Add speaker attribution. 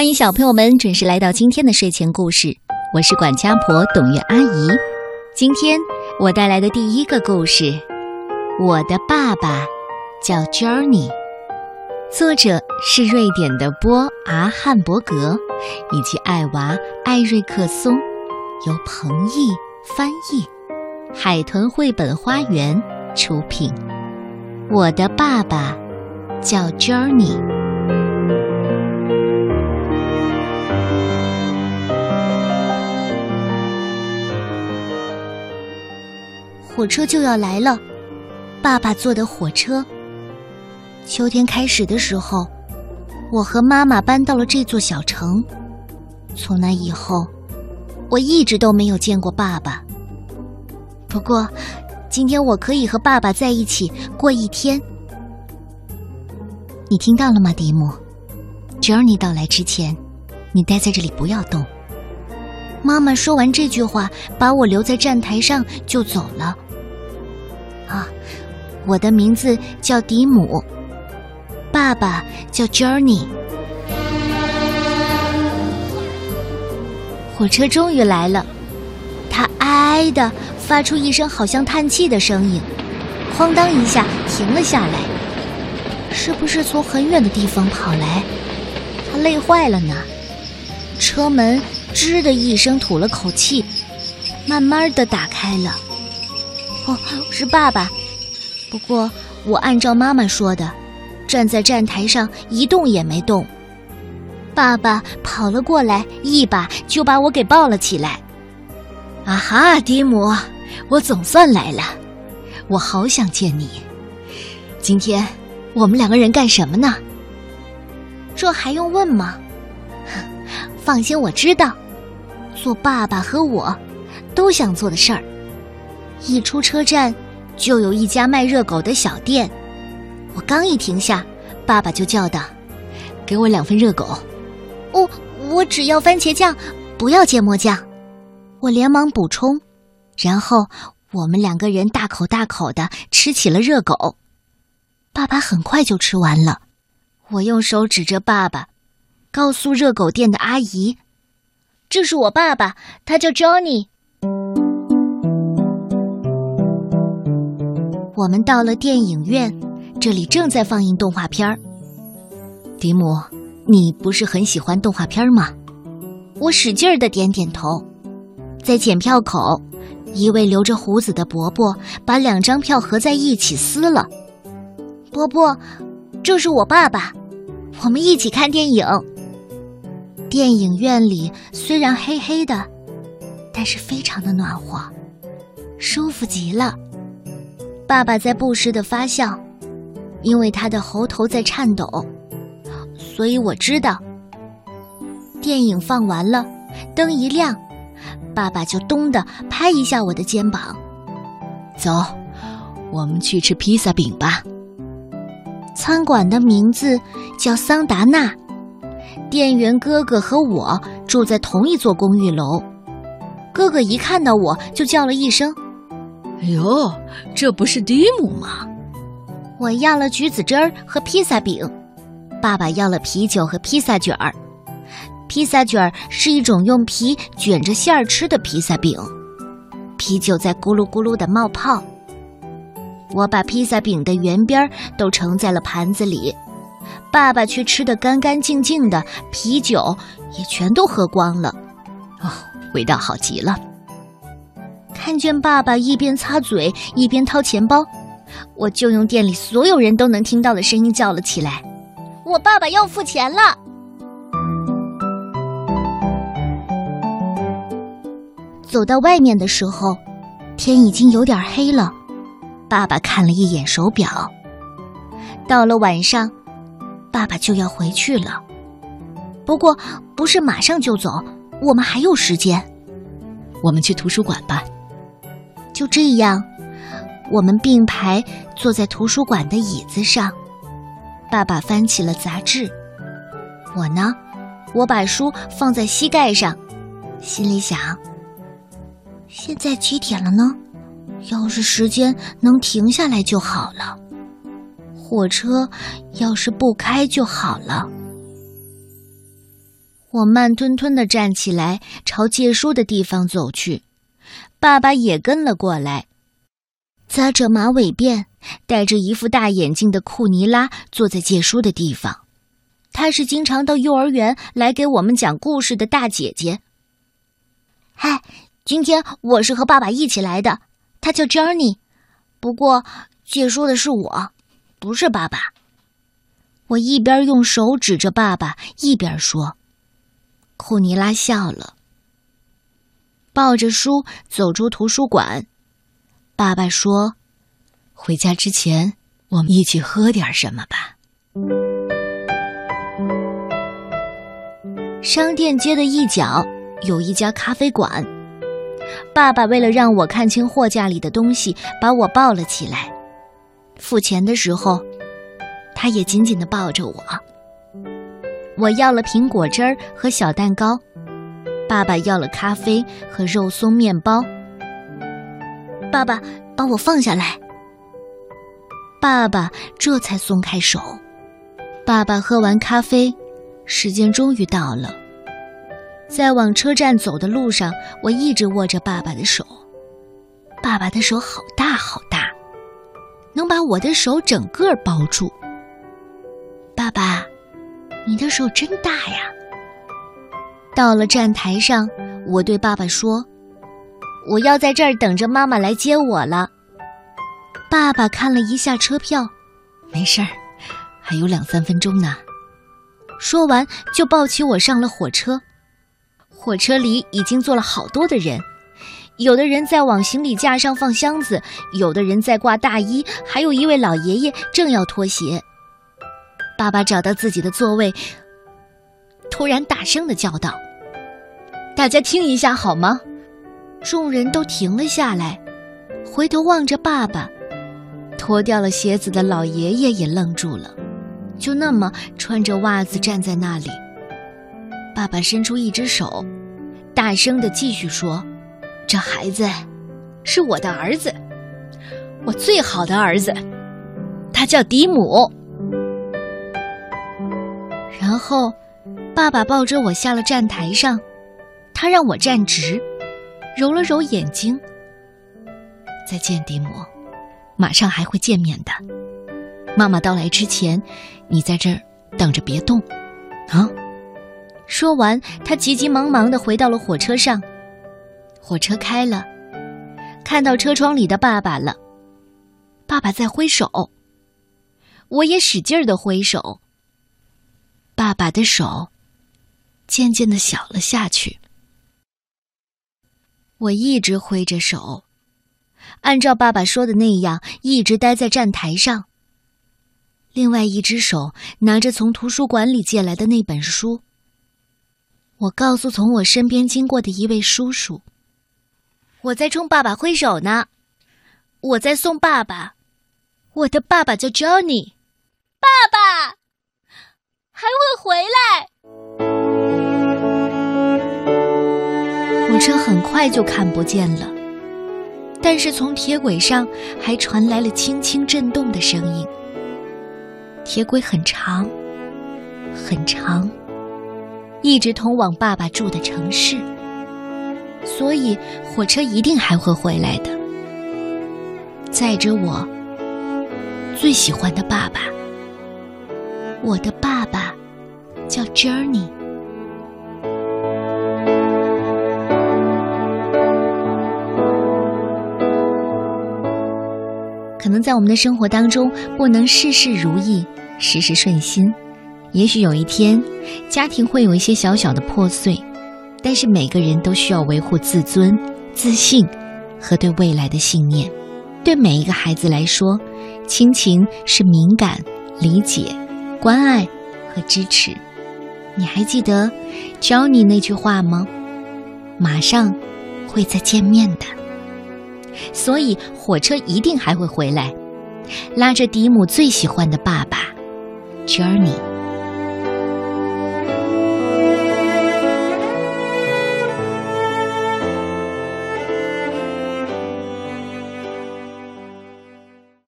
Speaker 1: 欢迎小朋友们准时来到今天的睡前故事，我是管家婆董月阿姨。今天我带来的第一个故事，我的爸爸叫 Journey，作者是瑞典的波阿汉伯格以及艾娃艾瑞克松，由彭毅翻译，海豚绘本花园出品。我的爸爸叫 Journey。
Speaker 2: 火车就要来了，爸爸坐的火车。秋天开始的时候，我和妈妈搬到了这座小城。从那以后，我一直都没有见过爸爸。不过，今天我可以和爸爸在一起过一天。你听到了吗，迪姆？Journey 到来之前，你待在这里不要动。妈妈说完这句话，把我留在站台上就走了。啊，我的名字叫迪姆，爸爸叫 Journey。火车终于来了，它哀哀的发出一声好像叹气的声音，哐当一下停了下来。是不是从很远的地方跑来？他累坏了呢。车门吱的一声吐了口气，慢慢的打开了。哦，是爸爸。不过我按照妈妈说的，站在站台上一动也没动。爸爸跑了过来，一把就把我给抱了起来。
Speaker 1: 啊哈，迪姆，我总算来了，我好想见你。今天我们两个人干什么呢？
Speaker 2: 这还用问吗？放心，我知道，做爸爸和我都想做的事儿。一出车站，就有一家卖热狗的小店。我刚一停下，爸爸就叫道：“
Speaker 1: 给我两份热狗。”“
Speaker 2: 哦，我只要番茄酱，不要芥末酱。”我连忙补充。然后我们两个人大口大口的吃起了热狗。爸爸很快就吃完了。我用手指着爸爸，告诉热狗店的阿姨：“这是我爸爸，他叫 Johnny。”我们到了电影院，这里正在放映动画片儿。
Speaker 1: 迪姆，你不是很喜欢动画片吗？
Speaker 2: 我使劲儿的点点头。在检票口，一位留着胡子的伯伯把两张票合在一起撕了。伯伯，这是我爸爸，我们一起看电影。电影院里虽然黑黑的，但是非常的暖和，舒服极了。爸爸在不时的发笑，因为他的喉头在颤抖，所以我知道。电影放完了，灯一亮，爸爸就咚的拍一下我的肩膀，
Speaker 1: 走，我们去吃披萨饼吧。
Speaker 2: 餐馆的名字叫桑达纳，店员哥哥和我住在同一座公寓楼。哥哥一看到我就叫了一声。
Speaker 1: 哎呦，这不是蒂姆吗？
Speaker 2: 我要了橘子汁儿和披萨饼，爸爸要了啤酒和披萨卷儿。披萨卷儿是一种用皮卷着馅儿吃的披萨饼，啤酒在咕噜咕噜的冒泡。我把披萨饼的圆边都盛在了盘子里，爸爸却吃得干干净净的，啤酒也全都喝光了。
Speaker 1: 哦，味道好极了。
Speaker 2: 看见爸爸一边擦嘴一边掏钱包，我就用店里所有人都能听到的声音叫了起来：“我爸爸要付钱了！”走到外面的时候，天已经有点黑了。爸爸看了一眼手表，到了晚上，爸爸就要回去了。不过不是马上就走，我们还有时间。
Speaker 1: 我们去图书馆吧。
Speaker 2: 就这样，我们并排坐在图书馆的椅子上。爸爸翻起了杂志，我呢，我把书放在膝盖上，心里想：现在几点了呢？要是时间能停下来就好了。火车要是不开就好了。我慢吞吞的站起来，朝借书的地方走去。爸爸也跟了过来。扎着马尾辫、戴着一副大眼镜的库尼拉坐在借书的地方。她是经常到幼儿园来给我们讲故事的大姐姐。嗨，今天我是和爸爸一起来的，他叫 Johnny。不过借书的是我，不是爸爸。我一边用手指着爸爸，一边说。库尼拉笑了，抱着书走出图书馆。爸爸说：“回家之前，我们一起喝点什么吧。”商店街的一角有一家咖啡馆。爸爸为了让我看清货架里的东西，把我抱了起来。付钱的时候，他也紧紧的抱着我。我要了苹果汁儿和小蛋糕，爸爸要了咖啡和肉松面包。爸爸把我放下来，爸爸这才松开手。爸爸喝完咖啡，时间终于到了。在往车站走的路上，我一直握着爸爸的手。爸爸的手好大好大，能把我的手整个包住。爸爸。你的手真大呀！到了站台上，我对爸爸说：“我要在这儿等着妈妈来接我了。”爸爸看了一下车票，没事儿，还有两三分钟呢。说完，就抱起我上了火车。火车里已经坐了好多的人，有的人在往行李架上放箱子，有的人在挂大衣，还有一位老爷爷正要脱鞋。爸爸找到自己的座位，突然大声的叫道：“大家听一下好吗？”众人都停了下来，回头望着爸爸。脱掉了鞋子的老爷爷也愣住了，就那么穿着袜子站在那里。爸爸伸出一只手，大声的继续说：“这孩子是我的儿子，我最好的儿子，他叫迪姆。”然后，爸爸抱着我下了站台上，他让我站直，揉了揉眼睛。再见，迪姆，马上还会见面的。妈妈到来之前，你在这儿等着，别动，啊！说完，他急急忙忙的回到了火车上。火车开了，看到车窗里的爸爸了。爸爸在挥手，我也使劲的挥手。爸爸的手渐渐的小了下去。我一直挥着手，按照爸爸说的那样，一直待在站台上。另外一只手拿着从图书馆里借来的那本书。我告诉从我身边经过的一位叔叔：“我在冲爸爸挥手呢，我在送爸爸。我的爸爸叫 Johnny，
Speaker 3: 爸爸。”还会回
Speaker 2: 来。车很快就看不见了，但是从铁轨上还传来了轻轻震动的声音。铁轨很长，很长，一直通往爸爸住的城市，所以火车一定还会回来的，载着我最喜欢的爸爸，我的爸爸。叫 Journey。在我们的生活当中，不能事事如意，事事顺心。也许有一天，家庭会有一些小小的破碎，但是每个人都需要维护自尊、自信和对未来的信念。对每一个孩子来说，亲情是敏感、理解、关爱和支持。你还记得教你那句话吗？马上会再见面的，所以火车一定还会回来，拉着迪姆最喜欢的爸爸，Journey。